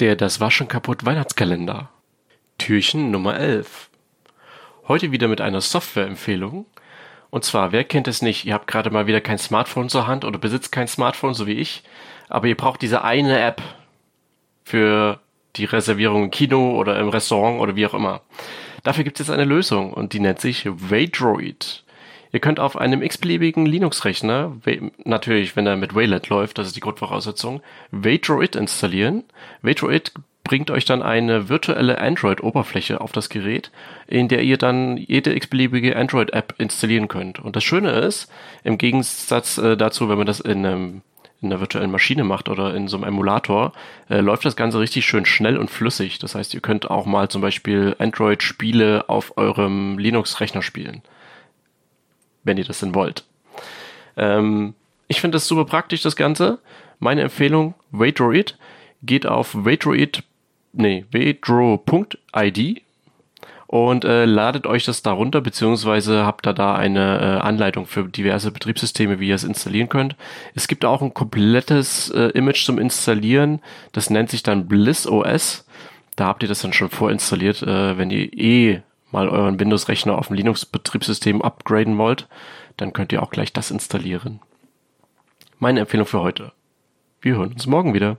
Der Das Waschen kaputt Weihnachtskalender. Türchen Nummer 11. Heute wieder mit einer Softwareempfehlung. Und zwar, wer kennt es nicht? Ihr habt gerade mal wieder kein Smartphone zur Hand oder besitzt kein Smartphone, so wie ich. Aber ihr braucht diese eine App für die Reservierung im Kino oder im Restaurant oder wie auch immer. Dafür gibt es jetzt eine Lösung und die nennt sich Waydroid. Ihr könnt auf einem x-beliebigen Linux-Rechner, natürlich, wenn er mit Wayland läuft, das ist die Grundvoraussetzung, Waydroid installieren. Waydroid bringt euch dann eine virtuelle Android-Oberfläche auf das Gerät, in der ihr dann jede x-beliebige Android-App installieren könnt. Und das Schöne ist, im Gegensatz äh, dazu, wenn man das in einem in einer virtuellen Maschine macht oder in so einem Emulator, äh, läuft das Ganze richtig schön schnell und flüssig. Das heißt, ihr könnt auch mal zum Beispiel Android-Spiele auf eurem Linux-Rechner spielen wenn ihr das denn wollt. Ähm, ich finde das super praktisch, das Ganze. Meine Empfehlung, Waydroid, geht auf Waydroid, nee, waydro.id und äh, ladet euch das da runter, beziehungsweise habt da da eine äh, Anleitung für diverse Betriebssysteme, wie ihr es installieren könnt. Es gibt auch ein komplettes äh, Image zum Installieren, das nennt sich dann Bliss OS. Da habt ihr das dann schon vorinstalliert, äh, wenn ihr eh mal euren Windows-Rechner auf dem Linux-Betriebssystem upgraden wollt, dann könnt ihr auch gleich das installieren. Meine Empfehlung für heute. Wir hören uns morgen wieder.